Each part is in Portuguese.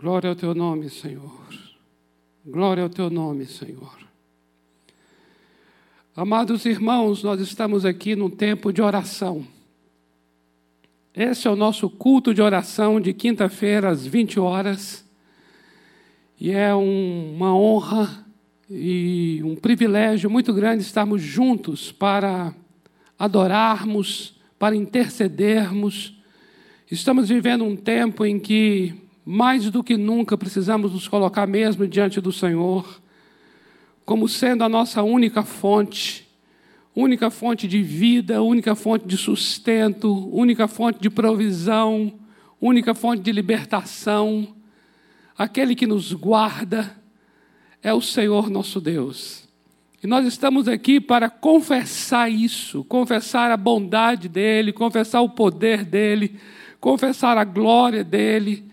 Glória ao teu nome, Senhor. Glória ao teu nome, Senhor. Amados irmãos, nós estamos aqui num tempo de oração. Esse é o nosso culto de oração de quinta-feira às 20 horas. E é um, uma honra e um privilégio muito grande estarmos juntos para adorarmos, para intercedermos. Estamos vivendo um tempo em que mais do que nunca precisamos nos colocar mesmo diante do Senhor, como sendo a nossa única fonte, única fonte de vida, única fonte de sustento, única fonte de provisão, única fonte de libertação. Aquele que nos guarda é o Senhor nosso Deus. E nós estamos aqui para confessar isso, confessar a bondade dEle, confessar o poder dEle, confessar a glória dEle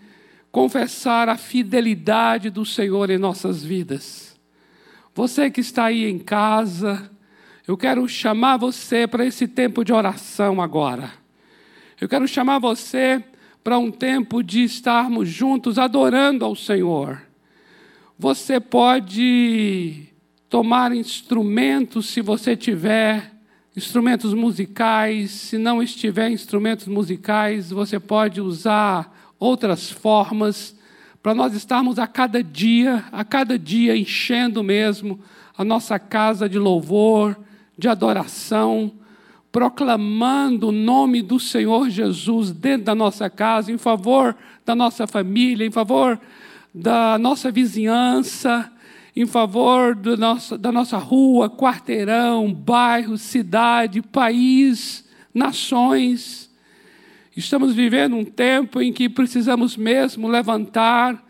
confessar a fidelidade do Senhor em nossas vidas. Você que está aí em casa, eu quero chamar você para esse tempo de oração agora. Eu quero chamar você para um tempo de estarmos juntos adorando ao Senhor. Você pode tomar instrumentos se você tiver instrumentos musicais, se não estiver instrumentos musicais, você pode usar outras formas, para nós estarmos a cada dia, a cada dia enchendo mesmo a nossa casa de louvor, de adoração, proclamando o nome do Senhor Jesus dentro da nossa casa, em favor da nossa família, em favor da nossa vizinhança, em favor do nosso, da nossa rua, quarteirão, bairro, cidade, país, nações. Estamos vivendo um tempo em que precisamos mesmo levantar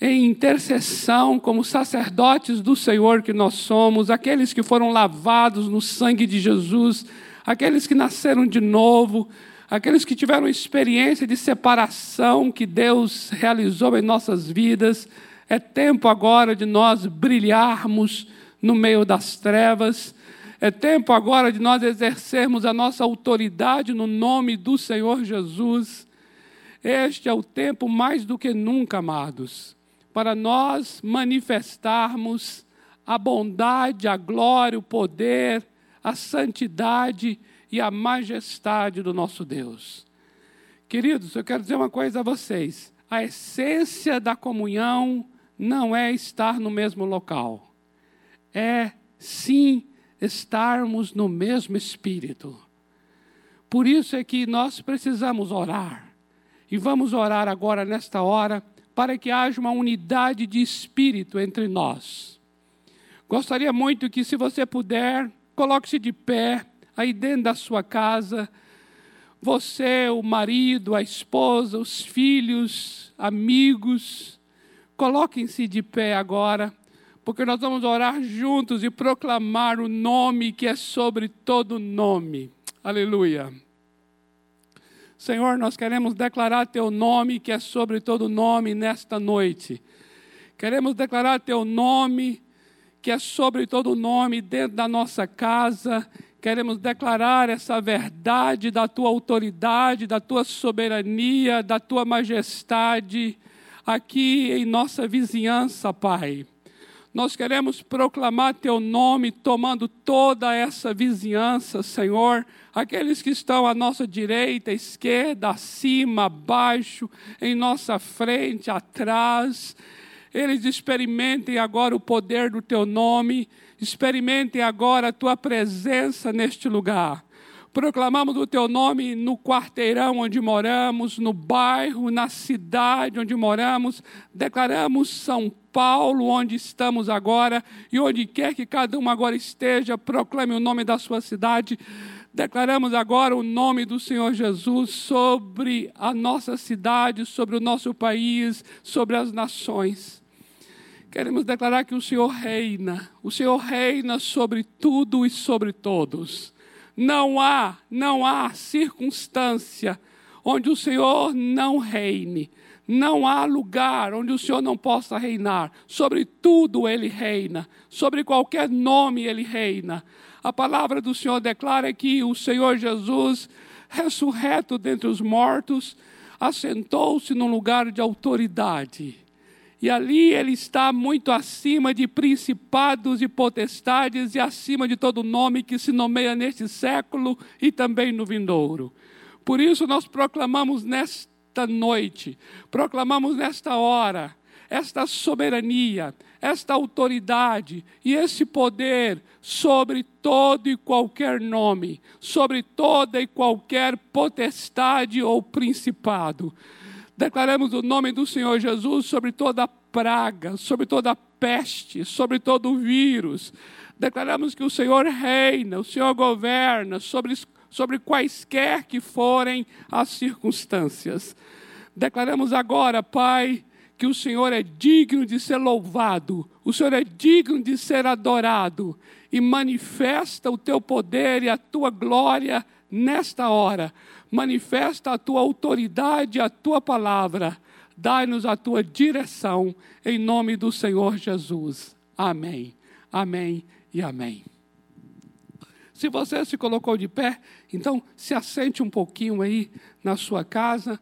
em intercessão, como sacerdotes do Senhor que nós somos, aqueles que foram lavados no sangue de Jesus, aqueles que nasceram de novo, aqueles que tiveram experiência de separação que Deus realizou em nossas vidas. É tempo agora de nós brilharmos no meio das trevas é tempo agora de nós exercermos a nossa autoridade no nome do Senhor Jesus. Este é o tempo mais do que nunca, amados, para nós manifestarmos a bondade, a glória, o poder, a santidade e a majestade do nosso Deus. Queridos, eu quero dizer uma coisa a vocês: a essência da comunhão não é estar no mesmo local, é sim estarmos no mesmo espírito. Por isso é que nós precisamos orar. E vamos orar agora, nesta hora, para que haja uma unidade de espírito entre nós. Gostaria muito que, se você puder, coloque-se de pé aí dentro da sua casa. Você, o marido, a esposa, os filhos, amigos, coloquem-se de pé agora porque nós vamos orar juntos e proclamar o nome que é sobre todo nome. Aleluia. Senhor, nós queremos declarar teu nome que é sobre todo nome nesta noite. Queremos declarar teu nome que é sobre todo nome dentro da nossa casa. Queremos declarar essa verdade da tua autoridade, da tua soberania, da tua majestade aqui em nossa vizinhança, Pai. Nós queremos proclamar Teu nome, tomando toda essa vizinhança, Senhor. Aqueles que estão à nossa direita, esquerda, acima, abaixo, em nossa frente, atrás. Eles experimentem agora o poder do Teu nome, experimentem agora a Tua presença neste lugar. Proclamamos o Teu nome no quarteirão onde moramos, no bairro, na cidade onde moramos. Declaramos São Paulo, onde estamos agora, e onde quer que cada um agora esteja, proclame o nome da sua cidade. Declaramos agora o nome do Senhor Jesus sobre a nossa cidade, sobre o nosso país, sobre as nações. Queremos declarar que o Senhor reina, o Senhor reina sobre tudo e sobre todos. Não há, não há circunstância onde o Senhor não reine. Não há lugar onde o Senhor não possa reinar. Sobre tudo ele reina. Sobre qualquer nome ele reina. A palavra do Senhor declara que o Senhor Jesus, ressurreto dentre os mortos, assentou-se num lugar de autoridade. E ali ele está muito acima de principados e potestades e acima de todo nome que se nomeia neste século e também no vindouro. Por isso nós proclamamos nesta noite, proclamamos nesta hora, esta soberania, esta autoridade e esse poder sobre todo e qualquer nome, sobre toda e qualquer potestade ou principado. Declaramos o nome do Senhor Jesus sobre toda praga, sobre toda peste, sobre todo vírus. Declaramos que o Senhor reina, o Senhor governa sobre, sobre quaisquer que forem as circunstâncias. Declaramos agora, Pai, que o Senhor é digno de ser louvado, o Senhor é digno de ser adorado e manifesta o teu poder e a tua glória nesta hora. Manifesta a tua autoridade, a tua palavra. Dai-nos a tua direção, em nome do Senhor Jesus. Amém, amém e amém. Se você se colocou de pé, então se assente um pouquinho aí na sua casa,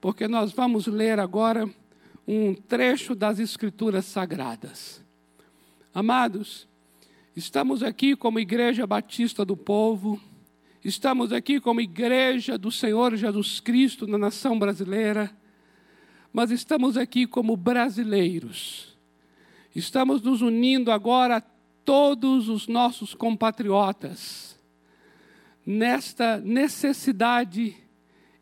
porque nós vamos ler agora um trecho das Escrituras Sagradas. Amados, estamos aqui como Igreja Batista do Povo, estamos aqui como Igreja do Senhor Jesus Cristo na nação brasileira, mas estamos aqui como brasileiros. Estamos nos unindo agora a todos os nossos compatriotas nesta necessidade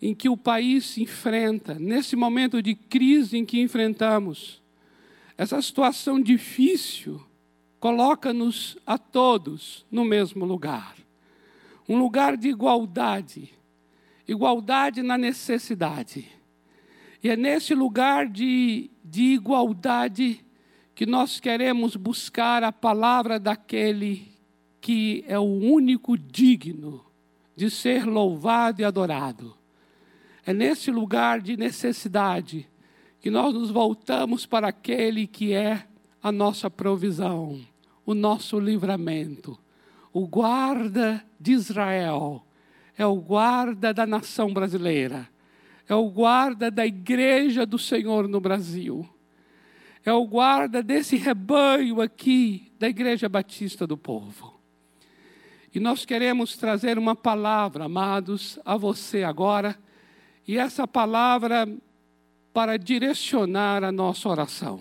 em que o país se enfrenta, nesse momento de crise em que enfrentamos, essa situação difícil coloca-nos a todos no mesmo lugar. Um lugar de igualdade, igualdade na necessidade. E é nesse lugar de, de igualdade que nós queremos buscar a palavra daquele que é o único digno de ser louvado e adorado. É nesse lugar de necessidade que nós nos voltamos para aquele que é a nossa provisão, o nosso livramento, o guarda de Israel, é o guarda da nação brasileira, é o guarda da igreja do Senhor no Brasil, é o guarda desse rebanho aqui da Igreja Batista do Povo. E nós queremos trazer uma palavra, amados, a você agora e essa palavra para direcionar a nossa oração.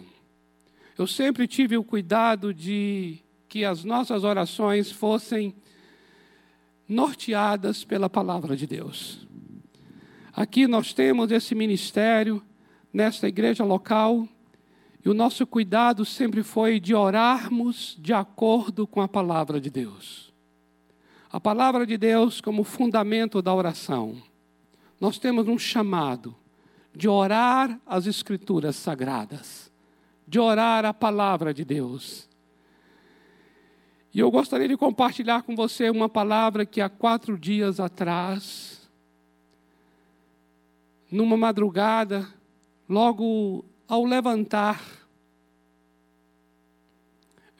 Eu sempre tive o cuidado de que as nossas orações fossem norteadas pela palavra de Deus. Aqui nós temos esse ministério nesta igreja local e o nosso cuidado sempre foi de orarmos de acordo com a palavra de Deus. A palavra de Deus como fundamento da oração nós temos um chamado de orar as Escrituras sagradas, de orar a palavra de Deus. E eu gostaria de compartilhar com você uma palavra que há quatro dias atrás, numa madrugada, logo ao levantar,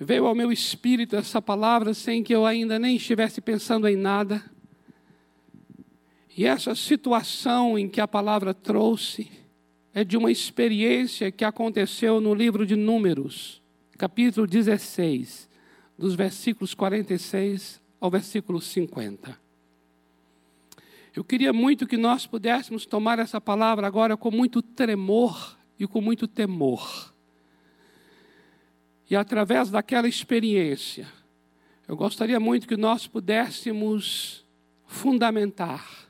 veio ao meu espírito essa palavra sem que eu ainda nem estivesse pensando em nada. E essa situação em que a palavra trouxe é de uma experiência que aconteceu no livro de Números, capítulo 16, dos versículos 46 ao versículo 50. Eu queria muito que nós pudéssemos tomar essa palavra agora com muito tremor e com muito temor. E através daquela experiência, eu gostaria muito que nós pudéssemos fundamentar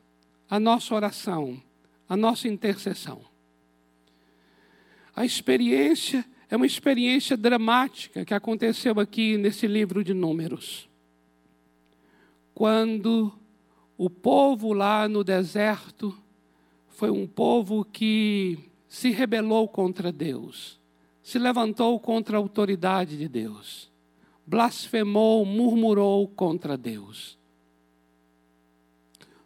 a nossa oração, a nossa intercessão. A experiência é uma experiência dramática que aconteceu aqui nesse livro de Números. Quando o povo lá no deserto foi um povo que se rebelou contra Deus, se levantou contra a autoridade de Deus, blasfemou, murmurou contra Deus.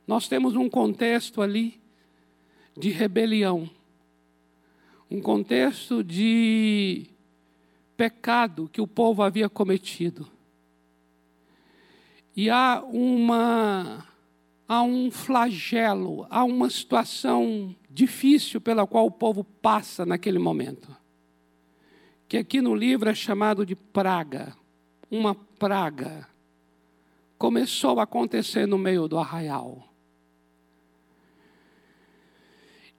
Nós temos um contexto ali de rebelião, um contexto de pecado que o povo havia cometido. E há uma há um flagelo, há uma situação difícil pela qual o povo passa naquele momento. Que aqui no livro é chamado de praga, uma praga, começou a acontecer no meio do arraial.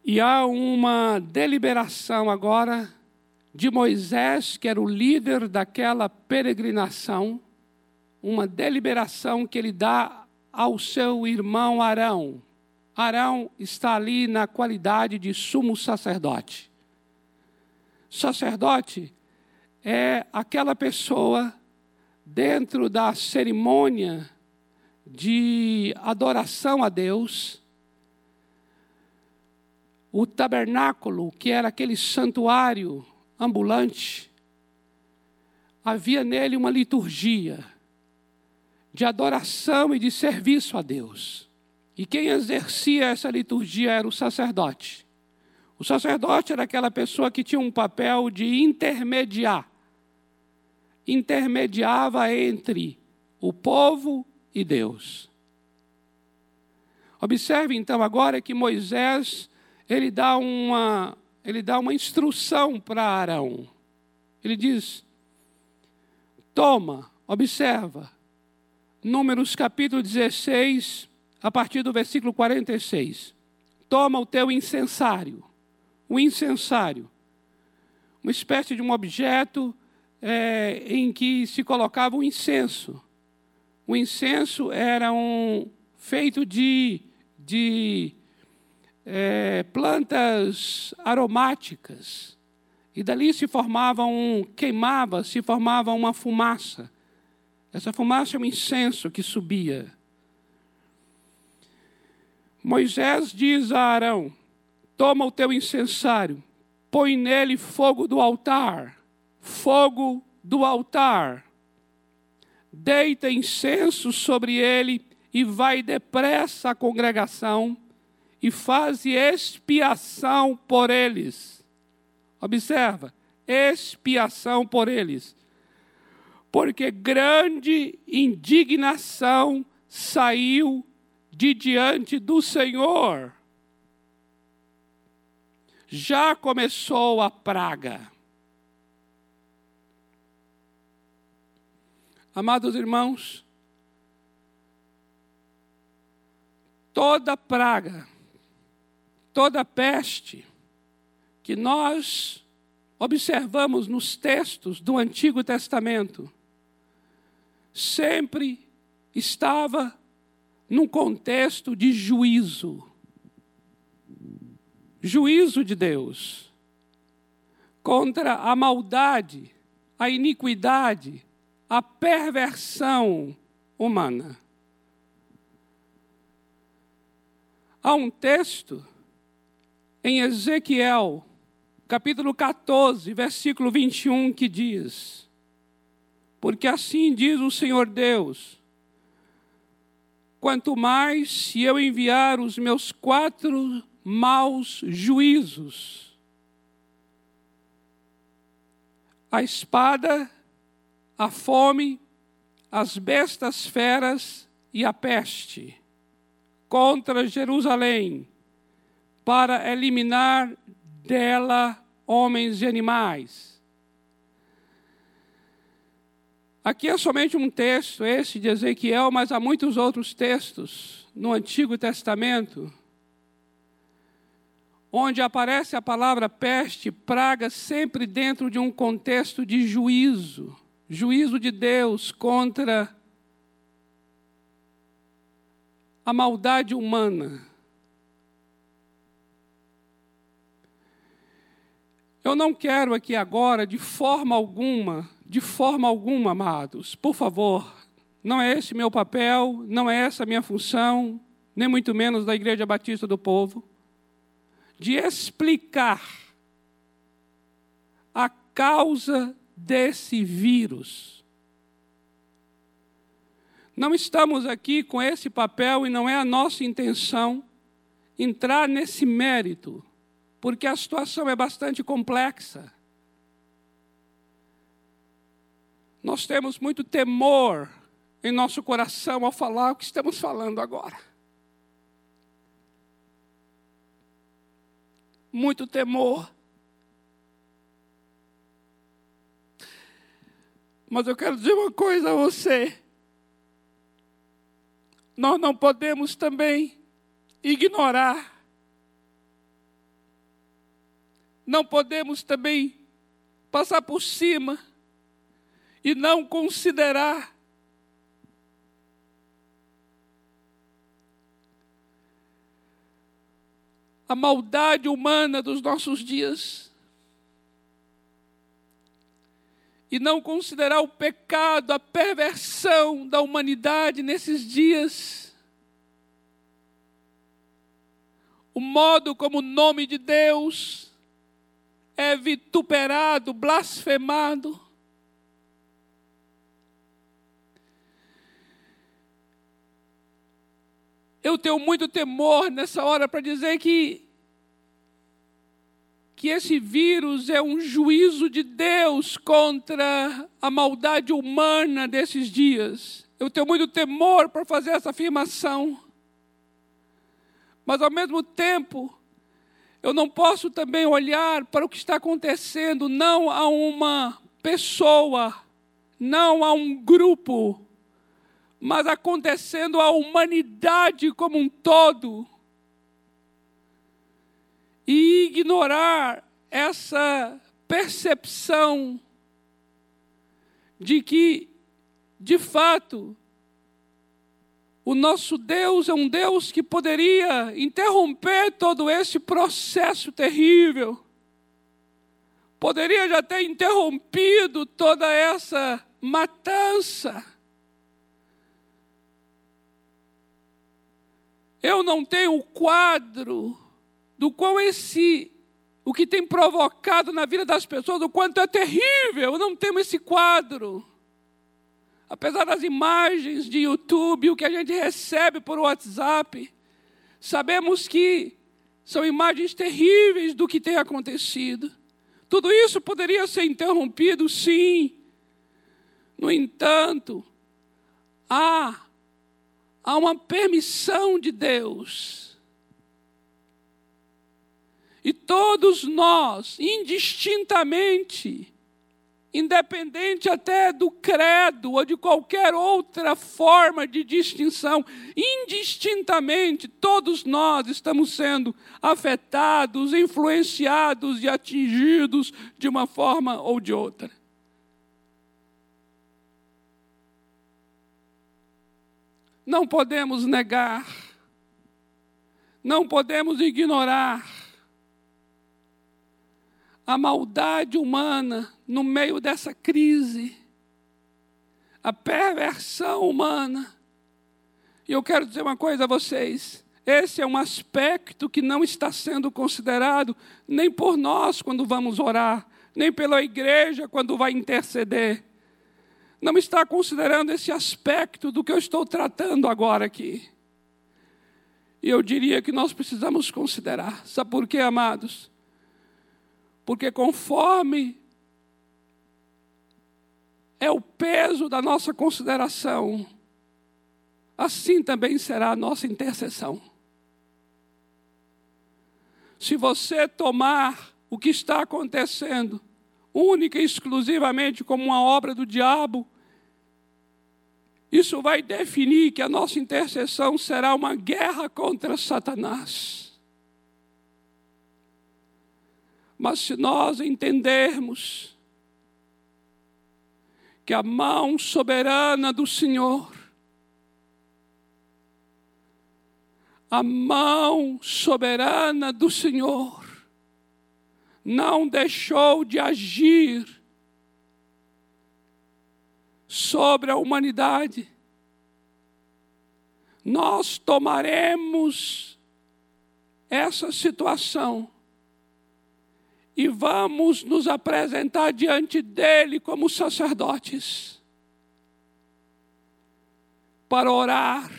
E há uma deliberação agora de Moisés, que era o líder daquela peregrinação, uma deliberação que ele dá ao seu irmão Arão. Arão está ali na qualidade de sumo sacerdote. Sacerdote é aquela pessoa dentro da cerimônia de adoração a Deus, o tabernáculo, que era aquele santuário ambulante, havia nele uma liturgia de adoração e de serviço a Deus. E quem exercia essa liturgia era o sacerdote. O sacerdote era aquela pessoa que tinha um papel de intermediar. Intermediava entre o povo e Deus. Observe então agora que Moisés, ele dá uma, ele dá uma instrução para Arão. Ele diz: Toma, observa, Números capítulo 16, a partir do versículo 46. Toma o teu incensário o incensário, uma espécie de um objeto é, em que se colocava o incenso. O incenso era um feito de, de é, plantas aromáticas. E dali se formava um, queimava, se formava uma fumaça. Essa fumaça é um incenso que subia. Moisés diz a Arão: Toma o teu incensário, põe nele fogo do altar, fogo do altar. Deita incenso sobre ele e vai depressa à congregação e faz expiação por eles. Observa, expiação por eles. Porque grande indignação saiu de diante do Senhor já começou a praga. Amados irmãos, toda praga, toda peste que nós observamos nos textos do Antigo Testamento, sempre estava num contexto de juízo. Juízo de Deus contra a maldade, a iniquidade, a perversão humana. Há um texto em Ezequiel, capítulo 14, versículo 21, que diz: Porque assim diz o Senhor Deus, quanto mais se eu enviar os meus quatro maus juízos. A espada, a fome, as bestas feras e a peste contra Jerusalém, para eliminar dela homens e animais. Aqui é somente um texto, esse de Ezequiel, mas há muitos outros textos no Antigo Testamento onde aparece a palavra peste, praga, sempre dentro de um contexto de juízo juízo de Deus contra a maldade humana. Eu não quero aqui agora, de forma alguma, de forma alguma, amados, por favor, não é esse meu papel, não é essa minha função, nem muito menos da Igreja Batista do Povo de explicar a causa desse vírus. Não estamos aqui com esse papel e não é a nossa intenção entrar nesse mérito, porque a situação é bastante complexa. Nós temos muito temor em nosso coração ao falar o que estamos falando agora. muito temor. Mas eu quero dizer uma coisa a você. Nós não podemos também ignorar. Não podemos também passar por cima e não considerar a maldade humana dos nossos dias. E não considerar o pecado, a perversão da humanidade nesses dias. O modo como o nome de Deus é vituperado, blasfemado. eu tenho muito temor nessa hora para dizer que que esse vírus é um juízo de Deus contra a maldade humana desses dias. Eu tenho muito temor para fazer essa afirmação. Mas ao mesmo tempo, eu não posso também olhar para o que está acontecendo não a uma pessoa, não a um grupo, mas acontecendo à humanidade como um todo. E ignorar essa percepção de que, de fato, o nosso Deus é um Deus que poderia interromper todo esse processo terrível, poderia já ter interrompido toda essa matança. Eu não tenho o quadro do qual esse, o que tem provocado na vida das pessoas, o quanto é terrível, não tenho esse quadro. Apesar das imagens de YouTube, o que a gente recebe por WhatsApp, sabemos que são imagens terríveis do que tem acontecido. Tudo isso poderia ser interrompido, sim. No entanto, há há uma permissão de Deus. E todos nós, indistintamente, independente até do credo ou de qualquer outra forma de distinção, indistintamente, todos nós estamos sendo afetados, influenciados e atingidos de uma forma ou de outra. Não podemos negar, não podemos ignorar a maldade humana no meio dessa crise, a perversão humana. E eu quero dizer uma coisa a vocês: esse é um aspecto que não está sendo considerado nem por nós quando vamos orar, nem pela igreja quando vai interceder não está considerando esse aspecto do que eu estou tratando agora aqui. E eu diria que nós precisamos considerar. Sabe por quê, amados? Porque conforme é o peso da nossa consideração, assim também será a nossa intercessão. Se você tomar o que está acontecendo única e exclusivamente como uma obra do diabo, isso vai definir que a nossa intercessão será uma guerra contra Satanás. Mas se nós entendermos que a mão soberana do Senhor, a mão soberana do Senhor, não deixou de agir sobre a humanidade. Nós tomaremos essa situação e vamos nos apresentar diante dele como sacerdotes para orar,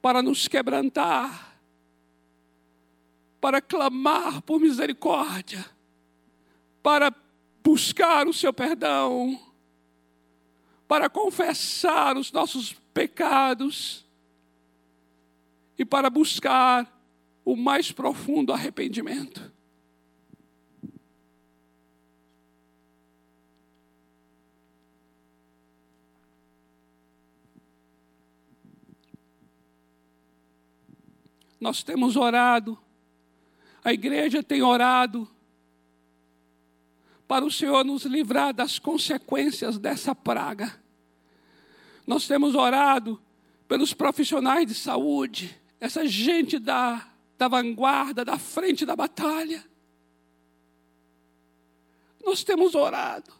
para nos quebrantar para clamar por misericórdia, para buscar o seu perdão, para confessar os nossos pecados e para buscar o mais profundo arrependimento. Nós temos orado, a igreja tem orado para o Senhor nos livrar das consequências dessa praga. Nós temos orado pelos profissionais de saúde, essa gente da, da vanguarda, da frente da batalha. Nós temos orado.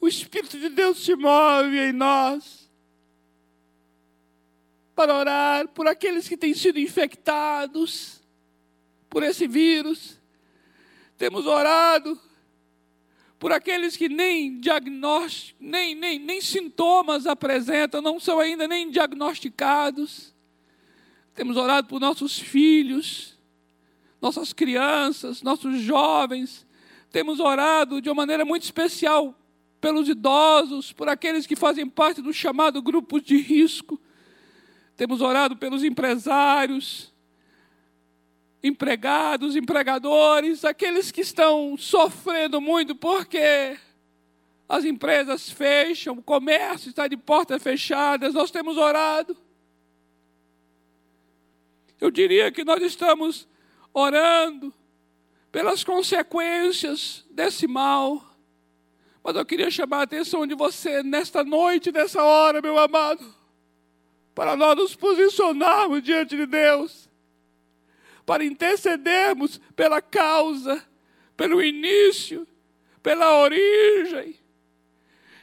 O Espírito de Deus se move em nós para orar por aqueles que têm sido infectados por esse vírus. Temos orado por aqueles que nem diagnóstico, nem, nem, nem sintomas apresentam, não são ainda nem diagnosticados. Temos orado por nossos filhos, nossas crianças, nossos jovens. Temos orado de uma maneira muito especial pelos idosos, por aqueles que fazem parte do chamado grupo de risco. Temos orado pelos empresários, empregados, empregadores, aqueles que estão sofrendo muito porque as empresas fecham, o comércio está de portas fechadas, nós temos orado. Eu diria que nós estamos orando pelas consequências desse mal. Mas eu queria chamar a atenção de você nesta noite, nessa hora, meu amado, para nós nos posicionarmos diante de Deus para intercedermos pela causa, pelo início, pela origem,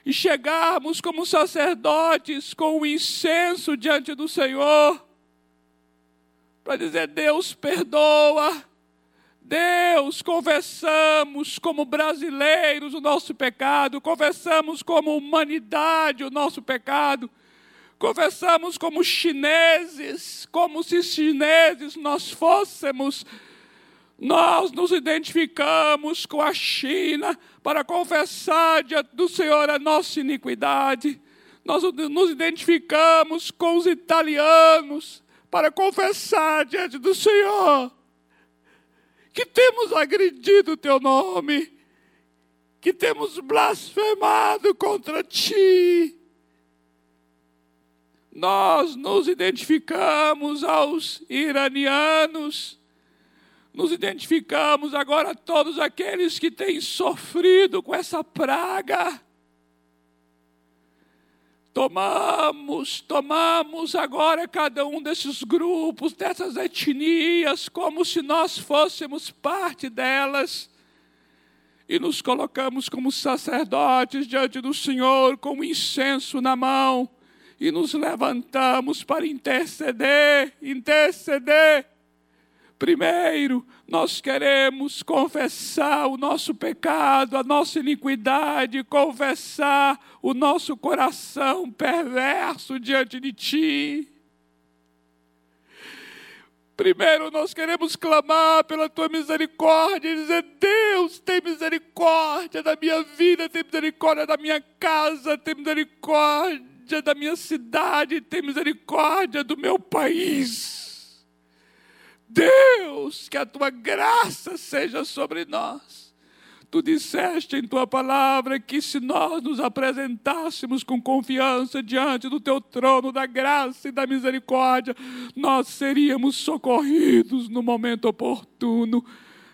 e chegarmos como sacerdotes com o incenso diante do Senhor, para dizer: Deus perdoa, Deus, confessamos como brasileiros o nosso pecado, confessamos como humanidade o nosso pecado Conversamos como chineses, como se chineses nós fôssemos. Nós nos identificamos com a China para confessar diante do Senhor a nossa iniquidade. Nós nos identificamos com os italianos para confessar diante do Senhor que temos agredido o teu nome, que temos blasfemado contra ti nós nos identificamos aos iranianos, nos identificamos agora a todos aqueles que têm sofrido com essa praga. Tomamos, tomamos agora cada um desses grupos, dessas etnias, como se nós fôssemos parte delas, e nos colocamos como sacerdotes diante do Senhor, com incenso na mão e nos levantamos para interceder, interceder. Primeiro, nós queremos confessar o nosso pecado, a nossa iniquidade, confessar o nosso coração perverso diante de Ti. Primeiro, nós queremos clamar pela tua misericórdia e dizer: Deus, tem misericórdia da minha vida, tem misericórdia da minha casa, tem misericórdia misericórdia da minha cidade, tem misericórdia do meu país. Deus, que a tua graça seja sobre nós. Tu disseste em tua palavra que se nós nos apresentássemos com confiança diante do teu trono da graça e da misericórdia, nós seríamos socorridos no momento oportuno.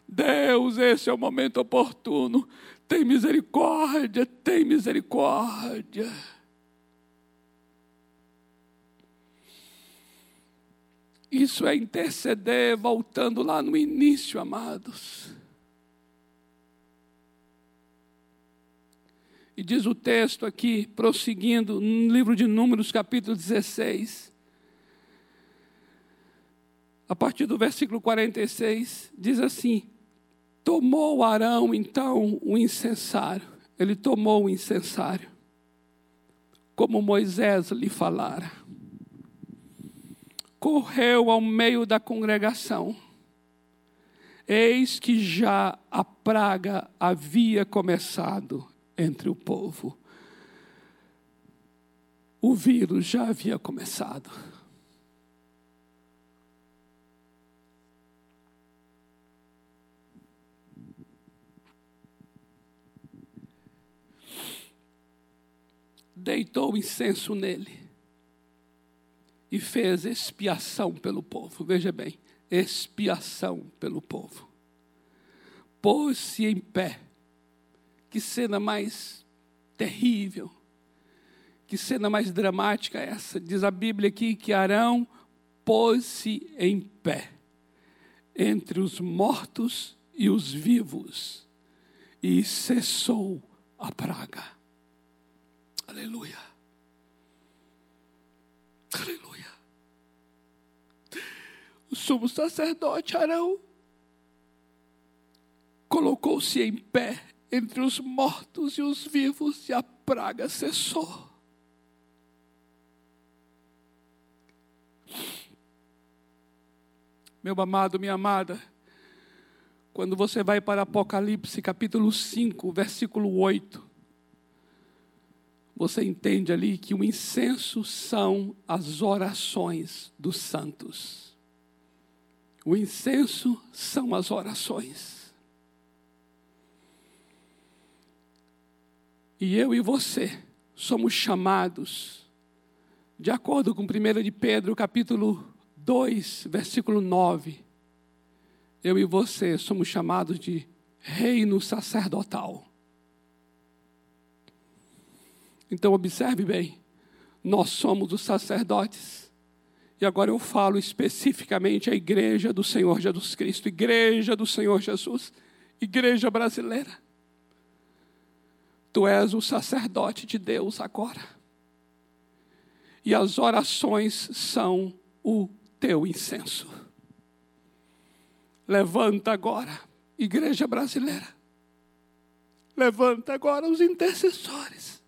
Deus, esse é o momento oportuno. Tem misericórdia, tem misericórdia. Isso é interceder, voltando lá no início, amados. E diz o texto aqui, prosseguindo, no livro de Números, capítulo 16, a partir do versículo 46, diz assim: Tomou Arão então o incensário, ele tomou o incensário, como Moisés lhe falara correu ao meio da congregação. Eis que já a praga havia começado entre o povo. O vírus já havia começado. Deitou incenso nele e fez expiação pelo povo. Veja bem, expiação pelo povo. Pôs-se em pé. Que cena mais terrível. Que cena mais dramática essa. Diz a Bíblia aqui que Arão pôs-se em pé entre os mortos e os vivos e cessou a praga. Aleluia. Aleluia. O sumo sacerdote Arão colocou-se em pé entre os mortos e os vivos e a praga cessou. Meu amado, minha amada, quando você vai para Apocalipse capítulo 5, versículo 8, você entende ali que o incenso são as orações dos santos. O incenso são as orações. E eu e você somos chamados, de acordo com 1 de Pedro, capítulo 2, versículo 9, eu e você somos chamados de reino sacerdotal. Então, observe bem: nós somos os sacerdotes. E agora eu falo especificamente a igreja do Senhor Jesus Cristo, igreja do Senhor Jesus, igreja brasileira. Tu és o sacerdote de Deus agora. E as orações são o teu incenso. Levanta agora, igreja brasileira. Levanta agora os intercessores.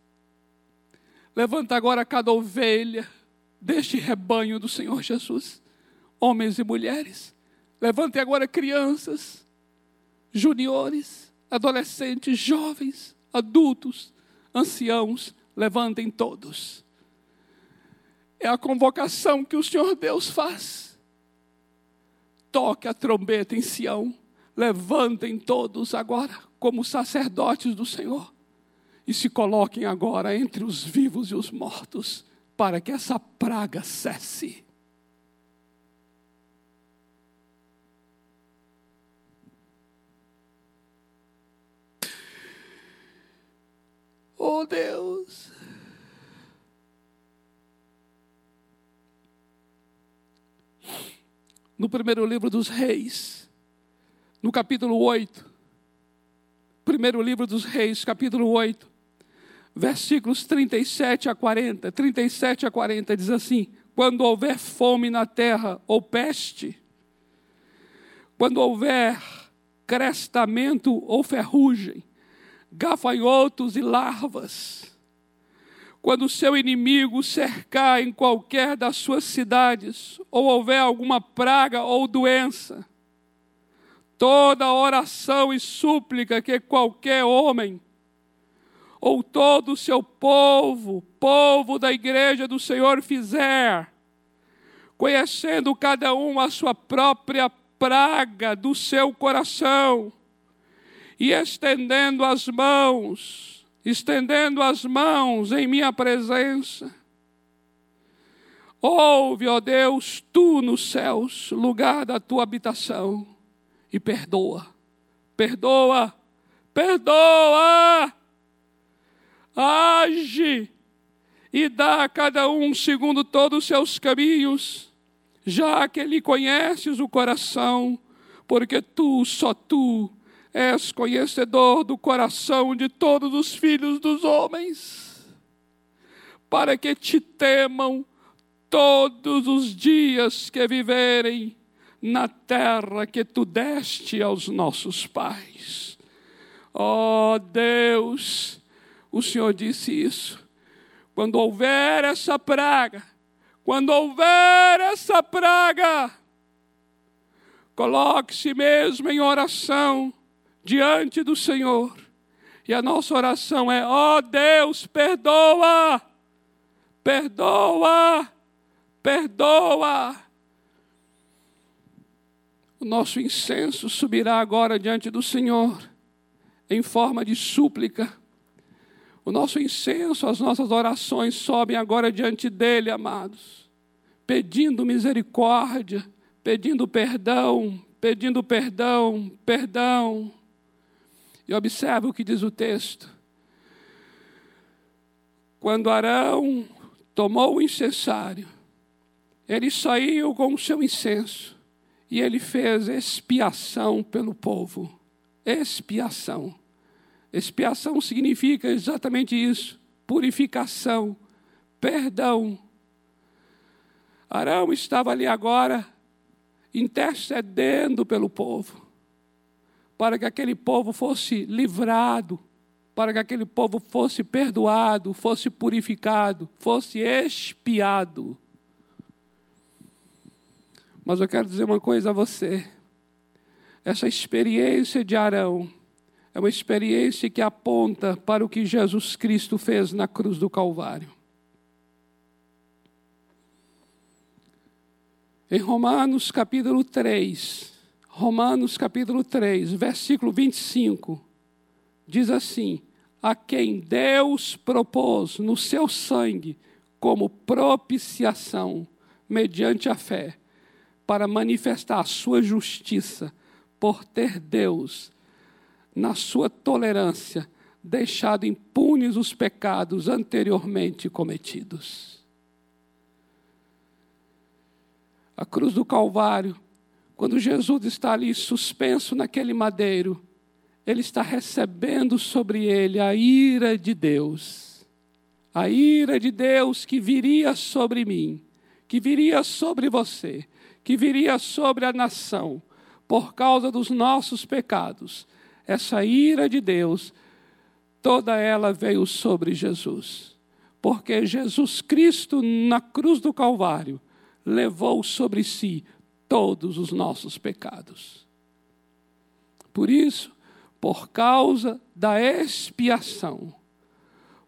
Levanta agora cada ovelha deste rebanho do Senhor Jesus, homens e mulheres. Levante agora crianças, juniores, adolescentes, jovens, adultos, anciãos. Levantem todos é a convocação que o Senhor Deus faz. Toque a trombeta em Sião, levantem todos agora como sacerdotes do Senhor e se coloquem agora entre os vivos e os mortos, para que essa praga cesse. Oh Deus. no primeiro livro dos Reis, no capítulo 8. Primeiro livro dos Reis, capítulo 8, versículos 37 a 40. 37 a 40 diz assim: Quando houver fome na terra ou peste, quando houver crestamento ou ferrugem, gafanhotos e larvas, quando o seu inimigo cercar em qualquer das suas cidades, ou houver alguma praga ou doença, toda oração e súplica que qualquer homem, ou todo o seu povo, povo da igreja do Senhor fizer, conhecendo cada um a sua própria praga do seu coração, e estendendo as mãos, estendendo as mãos em minha presença. Ouve, ó Deus, tu nos céus, lugar da tua habitação, e perdoa, perdoa, perdoa, age e dá a cada um segundo todos os seus caminhos, já que lhe conheces o coração, porque tu, só tu, és conhecedor do coração de todos os filhos dos homens, para que te temam todos os dias que viverem na terra que tu deste aos nossos pais. Ó oh, Deus, o Senhor disse isso. Quando houver essa praga, quando houver essa praga, coloque-se mesmo em oração diante do Senhor. E a nossa oração é: ó oh Deus, perdoa, perdoa, perdoa. O nosso incenso subirá agora diante do Senhor, em forma de súplica. O nosso incenso, as nossas orações sobem agora diante dele, amados pedindo misericórdia, pedindo perdão, pedindo perdão, perdão. E observe o que diz o texto. Quando Arão tomou o incensário, ele saiu com o seu incenso e ele fez expiação pelo povo. Expiação. Expiação significa exatamente isso: purificação, perdão. Arão estava ali agora intercedendo pelo povo, para que aquele povo fosse livrado, para que aquele povo fosse perdoado, fosse purificado, fosse expiado. Mas eu quero dizer uma coisa a você. Essa experiência de Arão é uma experiência que aponta para o que Jesus Cristo fez na cruz do Calvário. Em Romanos capítulo 3, Romanos capítulo 3, versículo 25, diz assim: A quem Deus propôs no seu sangue como propiciação, mediante a fé, para manifestar a sua justiça, por ter Deus, na sua tolerância, deixado impunes os pecados anteriormente cometidos. a cruz do Calvário, quando Jesus está ali suspenso naquele madeiro, ele está recebendo sobre ele a ira de Deus. A ira de Deus que viria sobre mim, que viria sobre você, que viria sobre a nação, por causa dos nossos pecados. Essa ira de Deus, toda ela veio sobre Jesus. Porque Jesus Cristo, na cruz do Calvário, levou sobre si todos os nossos pecados. Por isso, por causa da expiação,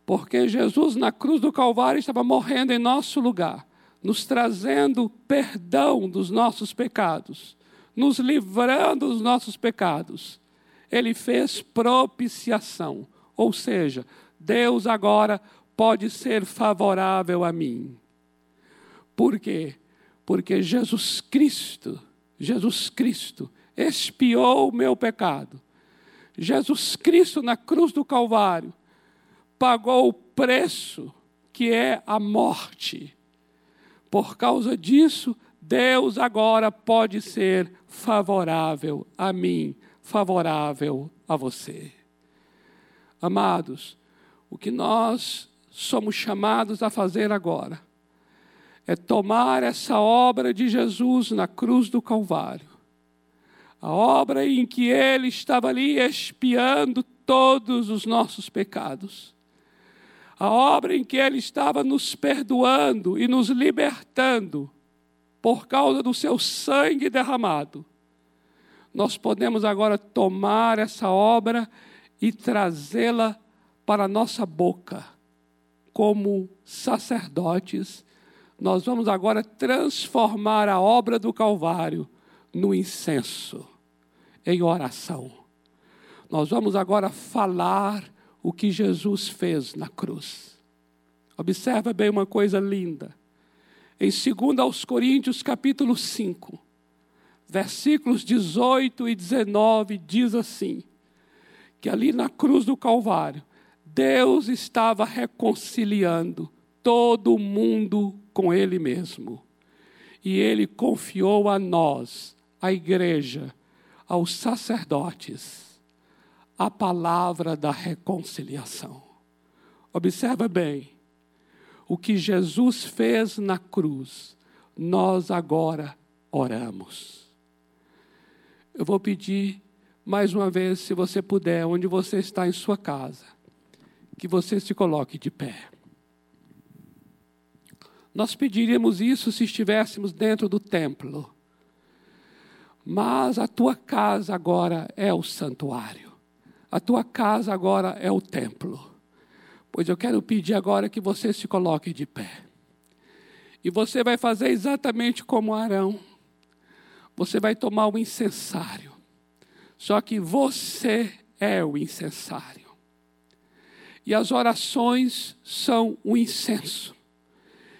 porque Jesus na cruz do Calvário estava morrendo em nosso lugar, nos trazendo perdão dos nossos pecados, nos livrando dos nossos pecados. Ele fez propiciação, ou seja, Deus agora pode ser favorável a mim. Por quê? porque Jesus Cristo, Jesus Cristo expiou o meu pecado. Jesus Cristo na cruz do Calvário pagou o preço que é a morte. Por causa disso, Deus agora pode ser favorável a mim, favorável a você. Amados, o que nós somos chamados a fazer agora é tomar essa obra de Jesus na cruz do Calvário, a obra em que ele estava ali expiando todos os nossos pecados, a obra em que ele estava nos perdoando e nos libertando por causa do seu sangue derramado. Nós podemos agora tomar essa obra e trazê-la para a nossa boca, como sacerdotes nós vamos agora transformar a obra do Calvário no incenso, em oração. Nós vamos agora falar o que Jesus fez na cruz. Observa bem uma coisa linda. Em 2 aos Coríntios, capítulo 5, versículos 18 e 19, diz assim: que ali na cruz do Calvário, Deus estava reconciliando todo mundo com Ele mesmo. E Ele confiou a nós, a igreja, aos sacerdotes, a palavra da reconciliação. Observa bem, o que Jesus fez na cruz, nós agora oramos. Eu vou pedir mais uma vez, se você puder, onde você está em sua casa, que você se coloque de pé. Nós pediríamos isso se estivéssemos dentro do templo. Mas a tua casa agora é o santuário. A tua casa agora é o templo. Pois eu quero pedir agora que você se coloque de pé. E você vai fazer exatamente como Arão. Você vai tomar o incensário. Só que você é o incensário. E as orações são o incenso.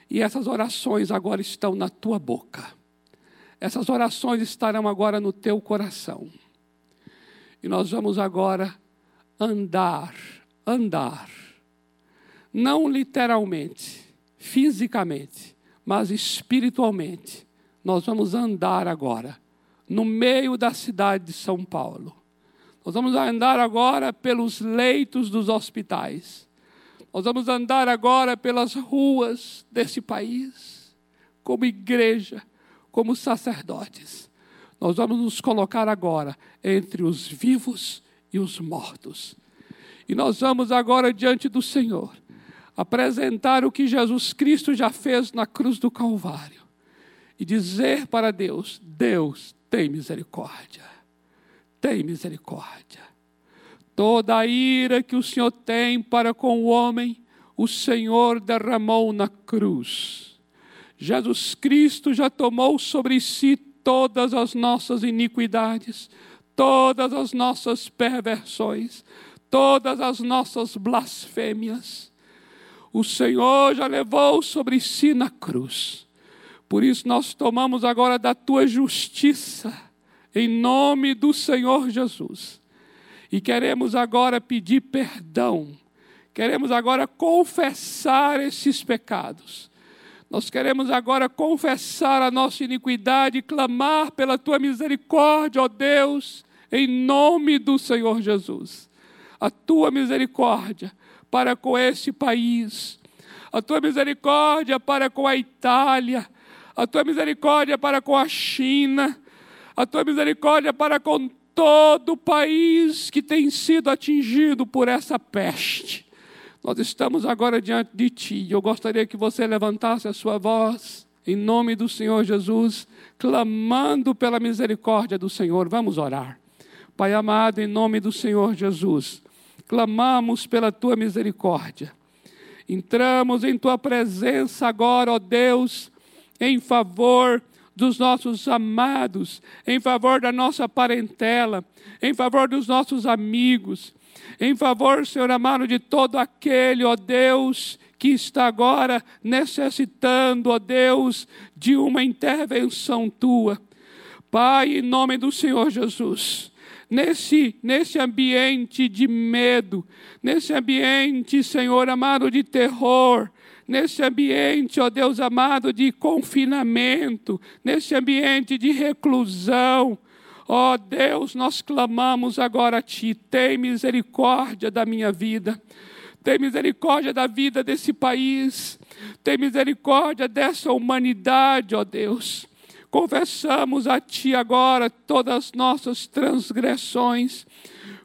E essas orações agora estão na tua boca. Essas orações estarão agora no teu coração. E nós vamos agora andar, andar. Não literalmente, fisicamente, mas espiritualmente. Nós vamos andar agora no meio da cidade de São Paulo. Nós vamos andar agora pelos leitos dos hospitais. Nós vamos andar agora pelas ruas desse país, como igreja, como sacerdotes. Nós vamos nos colocar agora entre os vivos e os mortos. E nós vamos agora diante do Senhor apresentar o que Jesus Cristo já fez na cruz do Calvário e dizer para Deus: Deus, tem misericórdia, tem misericórdia. Toda a ira que o Senhor tem para com o homem, o Senhor derramou na cruz. Jesus Cristo já tomou sobre si todas as nossas iniquidades, todas as nossas perversões, todas as nossas blasfêmias. O Senhor já levou sobre si na cruz. Por isso nós tomamos agora da tua justiça, em nome do Senhor Jesus. E queremos agora pedir perdão, queremos agora confessar esses pecados. Nós queremos agora confessar a nossa iniquidade e clamar pela tua misericórdia, ó Deus, em nome do Senhor Jesus. A tua misericórdia para com este país, a tua misericórdia para com a Itália, a tua misericórdia para com a China, a tua misericórdia para com todo o país que tem sido atingido por essa peste. Nós estamos agora diante de ti. Eu gostaria que você levantasse a sua voz em nome do Senhor Jesus, clamando pela misericórdia do Senhor. Vamos orar. Pai amado, em nome do Senhor Jesus, clamamos pela tua misericórdia. Entramos em tua presença agora, ó Deus, em favor dos nossos amados, em favor da nossa parentela, em favor dos nossos amigos, em favor, Senhor amado, de todo aquele, ó Deus, que está agora necessitando, ó Deus, de uma intervenção tua. Pai, em nome do Senhor Jesus, nesse, nesse ambiente de medo, nesse ambiente, Senhor amado, de terror, nesse ambiente, ó Deus amado, de confinamento, nesse ambiente de reclusão. Ó Deus, nós clamamos agora a Ti, tem misericórdia da minha vida, tem misericórdia da vida desse país, tem misericórdia dessa humanidade, ó Deus. Confessamos a Ti agora todas as nossas transgressões,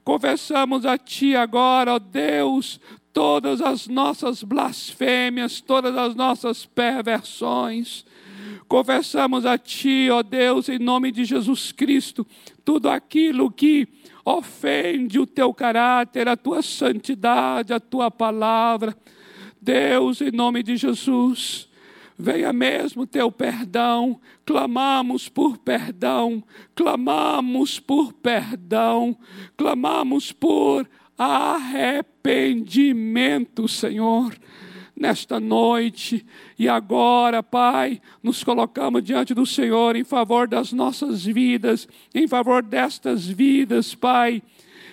confessamos a Ti agora, ó Deus, todas as nossas blasfêmias, todas as nossas perversões. Confessamos a Ti, ó Deus, em nome de Jesus Cristo, tudo aquilo que ofende o Teu caráter, a Tua santidade, a Tua palavra. Deus, em nome de Jesus, venha mesmo Teu perdão, clamamos por perdão, clamamos por perdão, clamamos por arrependimento, Senhor, nesta noite. E agora, Pai, nos colocamos diante do Senhor em favor das nossas vidas, em favor destas vidas, Pai.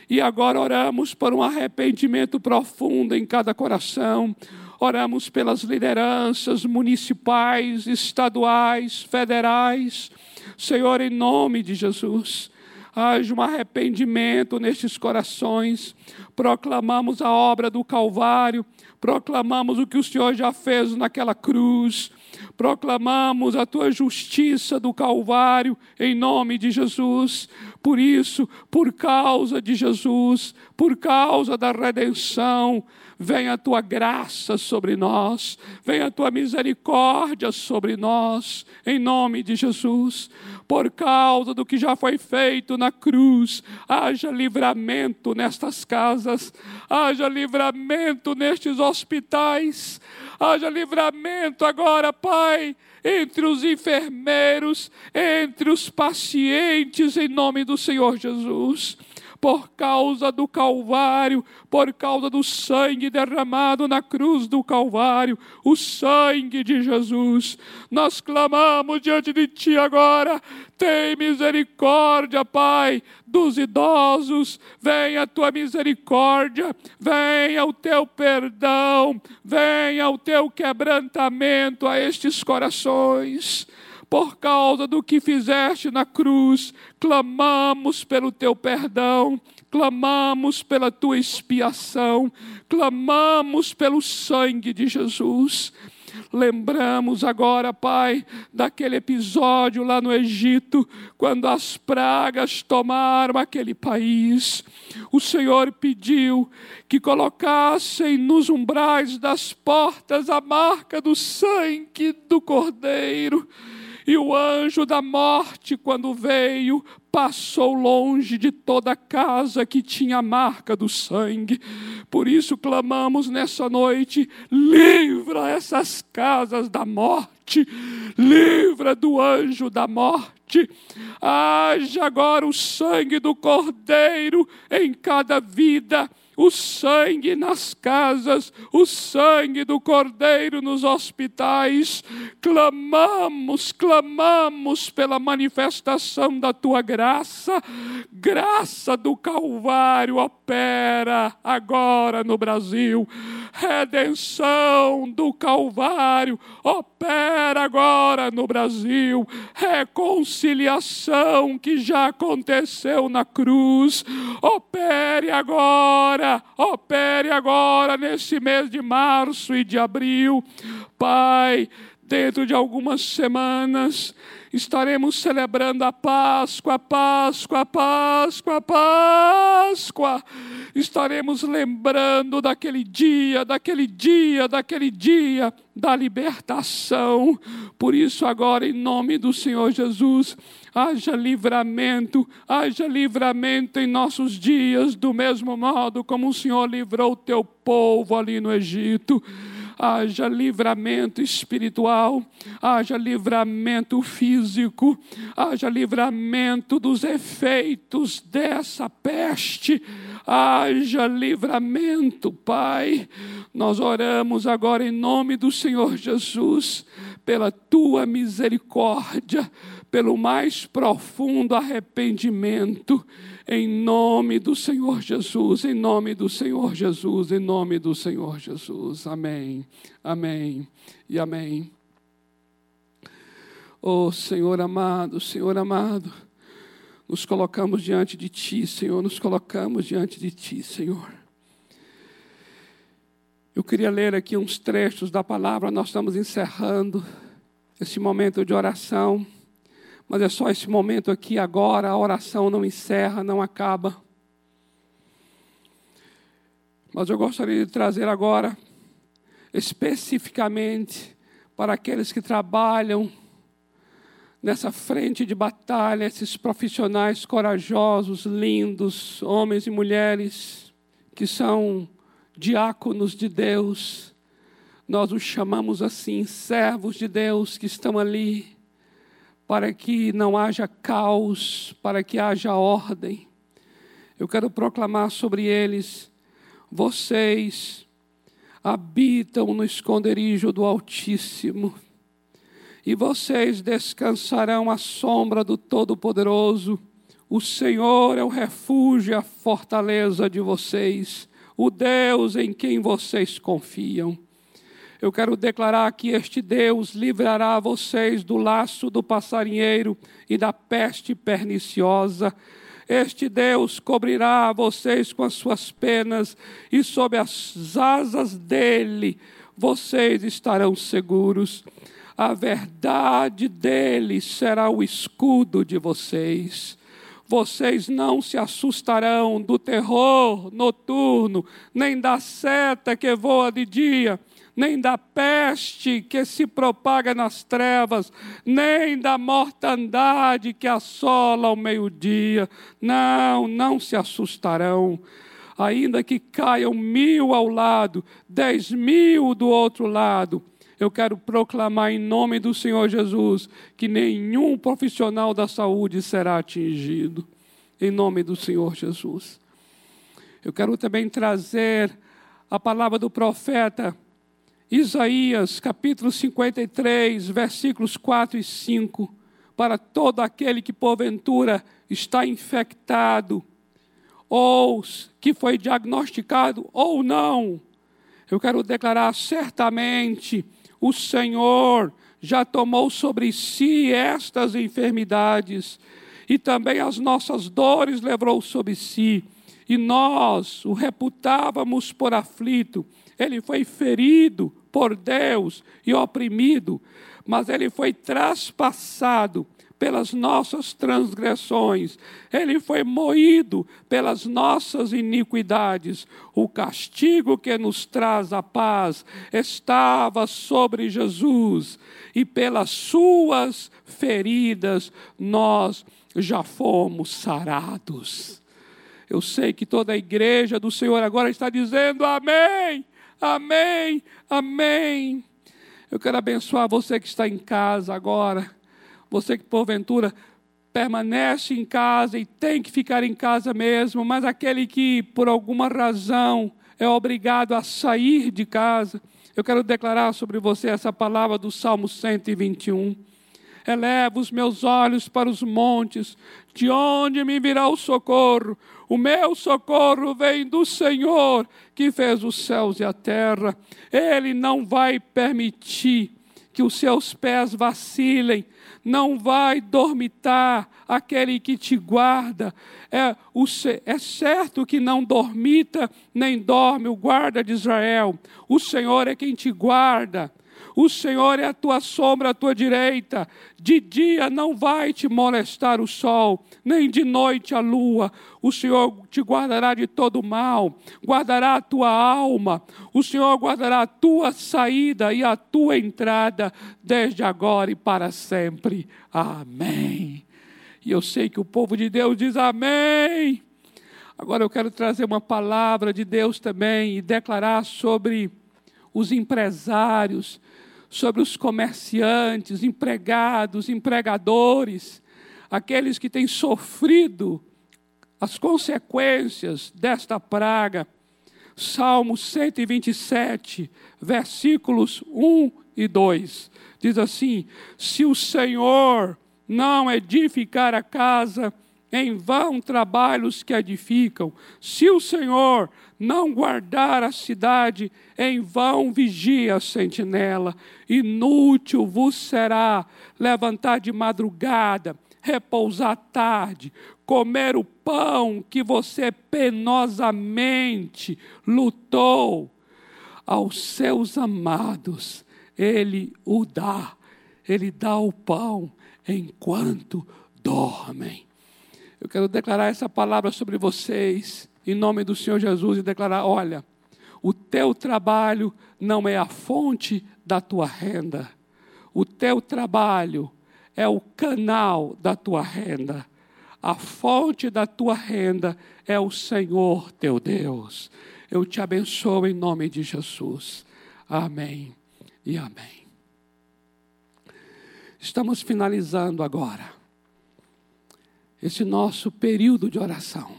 E agora oramos por um arrependimento profundo em cada coração. Oramos pelas lideranças municipais, estaduais, federais. Senhor, em nome de Jesus haja um arrependimento nestes corações. Proclamamos a obra do Calvário, proclamamos o que o Senhor já fez naquela cruz, proclamamos a tua justiça do Calvário em nome de Jesus. Por isso, por causa de Jesus, por causa da redenção, venha a tua graça sobre nós, venha a tua misericórdia sobre nós, em nome de Jesus. Por causa do que já foi feito na cruz, haja livramento nestas casas, haja livramento nestes hospitais, haja livramento agora, Pai, entre os enfermeiros, entre os pacientes, em nome do Senhor Jesus por causa do Calvário, por causa do sangue derramado na cruz do Calvário, o sangue de Jesus. Nós clamamos diante de Ti agora, tem misericórdia, Pai, dos idosos, venha a Tua misericórdia, venha o Teu perdão, venha o Teu quebrantamento a estes corações por causa do que fizeste na cruz, clamamos pelo teu perdão, clamamos pela tua expiação, clamamos pelo sangue de Jesus. Lembramos agora, Pai, daquele episódio lá no Egito, quando as pragas tomaram aquele país. O Senhor pediu que colocassem nos umbrais das portas a marca do sangue do Cordeiro e o anjo da morte, quando veio, passou longe de toda casa que tinha a marca do sangue. Por isso clamamos nessa noite: livra essas casas da morte, livra do anjo da morte. Haja agora o sangue do Cordeiro em cada vida o sangue nas casas, o sangue do Cordeiro nos hospitais. Clamamos, clamamos pela manifestação da tua graça. Graça do Calvário opera agora no Brasil. Redenção do Calvário opera agora no Brasil. Reconciliação que já aconteceu na cruz, opere agora opere agora nesse mês de março e de abril. Pai, dentro de algumas semanas, estaremos celebrando a Páscoa, Páscoa, Páscoa, Páscoa. Estaremos lembrando daquele dia, daquele dia, daquele dia da libertação. Por isso, agora, em nome do Senhor Jesus, haja livramento, haja livramento em nossos dias, do mesmo modo como o Senhor livrou o teu povo ali no Egito haja livramento espiritual, haja livramento físico, haja livramento dos efeitos dessa peste, haja livramento, Pai. Nós oramos agora em nome do Senhor Jesus, pela tua misericórdia pelo mais profundo arrependimento, em nome do Senhor Jesus, em nome do Senhor Jesus, em nome do Senhor Jesus. Amém, amém e amém. Oh Senhor amado, Senhor amado, nos colocamos diante de Ti, Senhor, nos colocamos diante de Ti, Senhor. Eu queria ler aqui uns trechos da palavra, nós estamos encerrando esse momento de oração. Mas é só esse momento aqui, agora, a oração não encerra, não acaba. Mas eu gostaria de trazer agora, especificamente, para aqueles que trabalham nessa frente de batalha, esses profissionais corajosos, lindos, homens e mulheres, que são diáconos de Deus, nós os chamamos assim, servos de Deus que estão ali para que não haja caos, para que haja ordem. Eu quero proclamar sobre eles: vocês habitam no esconderijo do Altíssimo, e vocês descansarão à sombra do Todo-Poderoso. O Senhor é o refúgio a fortaleza de vocês, o Deus em quem vocês confiam. Eu quero declarar que este Deus livrará vocês do laço do passarinheiro e da peste perniciosa. Este Deus cobrirá vocês com as suas penas, e sob as asas dele vocês estarão seguros. A verdade dele será o escudo de vocês. Vocês não se assustarão do terror noturno, nem da seta que voa de dia nem da peste que se propaga nas trevas, nem da mortandade que assola ao meio-dia. Não, não se assustarão. Ainda que caiam mil ao lado, dez mil do outro lado, eu quero proclamar em nome do Senhor Jesus que nenhum profissional da saúde será atingido. em nome do Senhor Jesus. Eu quero também trazer a palavra do profeta Isaías, capítulo 53, versículos 4 e 5, para todo aquele que porventura está infectado, ou que foi diagnosticado ou não. Eu quero declarar certamente: o Senhor já tomou sobre si estas enfermidades, e também as nossas dores levou sobre si, e nós o reputávamos por aflito. Ele foi ferido por Deus e oprimido, mas ele foi traspassado pelas nossas transgressões, ele foi moído pelas nossas iniquidades. O castigo que nos traz a paz estava sobre Jesus, e pelas suas feridas nós já fomos sarados. Eu sei que toda a igreja do Senhor agora está dizendo amém. Amém, amém. Eu quero abençoar você que está em casa agora, você que porventura permanece em casa e tem que ficar em casa mesmo, mas aquele que por alguma razão é obrigado a sair de casa, eu quero declarar sobre você essa palavra do Salmo 121. Eleva os meus olhos para os montes, de onde me virá o socorro? O meu socorro vem do Senhor, que fez os céus e a terra. Ele não vai permitir que os seus pés vacilem, não vai dormitar aquele que te guarda. É, o, é certo que não dormita nem dorme o guarda de Israel. O Senhor é quem te guarda. O Senhor é a tua sombra à tua direita. De dia não vai te molestar o sol, nem de noite a lua. O Senhor te guardará de todo mal, guardará a tua alma. O Senhor guardará a tua saída e a tua entrada, desde agora e para sempre. Amém. E eu sei que o povo de Deus diz amém. Agora eu quero trazer uma palavra de Deus também e declarar sobre os empresários sobre os comerciantes, empregados, empregadores, aqueles que têm sofrido as consequências desta praga. Salmo 127, versículos 1 e 2. Diz assim: Se o Senhor não edificar a casa, em vão trabalhos que edificam. Se o Senhor não guardar a cidade, em vão vigia a sentinela. Inútil vos será levantar de madrugada, repousar tarde, comer o pão que você penosamente lutou. Aos seus amados, ele o dá, ele dá o pão enquanto dormem. Eu quero declarar essa palavra sobre vocês, em nome do Senhor Jesus, e declarar: olha, o teu trabalho não é a fonte da tua renda, o teu trabalho é o canal da tua renda. A fonte da tua renda é o Senhor teu Deus. Eu te abençoo em nome de Jesus. Amém e amém. Estamos finalizando agora esse nosso período de oração.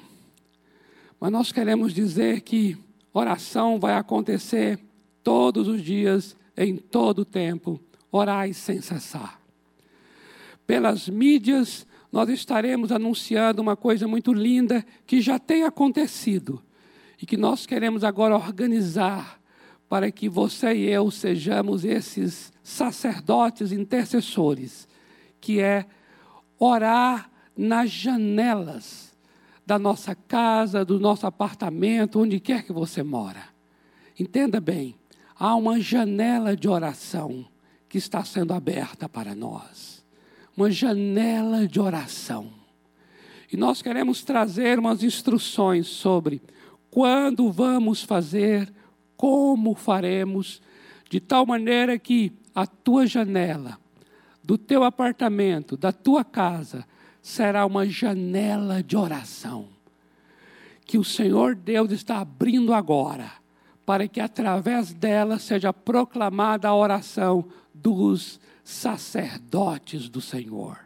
Mas nós queremos dizer que oração vai acontecer todos os dias, em todo o tempo, orai sem cessar. Pelas mídias, nós estaremos anunciando uma coisa muito linda que já tem acontecido e que nós queremos agora organizar para que você e eu sejamos esses sacerdotes intercessores, que é orar nas janelas da nossa casa, do nosso apartamento, onde quer que você mora. Entenda bem, há uma janela de oração que está sendo aberta para nós. Uma janela de oração. E nós queremos trazer umas instruções sobre quando vamos fazer, como faremos, de tal maneira que a tua janela, do teu apartamento, da tua casa, será uma janela de oração que o Senhor Deus está abrindo agora, para que através dela seja proclamada a oração dos sacerdotes do Senhor.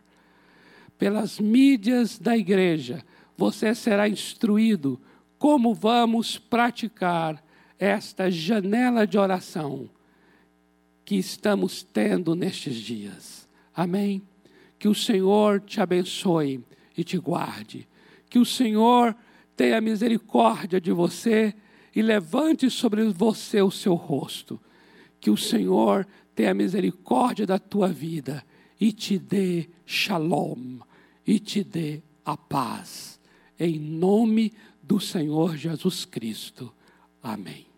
Pelas mídias da igreja, você será instruído como vamos praticar esta janela de oração que estamos tendo nestes dias. Amém? Que o Senhor te abençoe e te guarde. Que o Senhor tenha misericórdia de você e levante sobre você o seu rosto. Que o Senhor tenha misericórdia da tua vida e te dê shalom, e te dê a paz. Em nome do Senhor Jesus Cristo. Amém.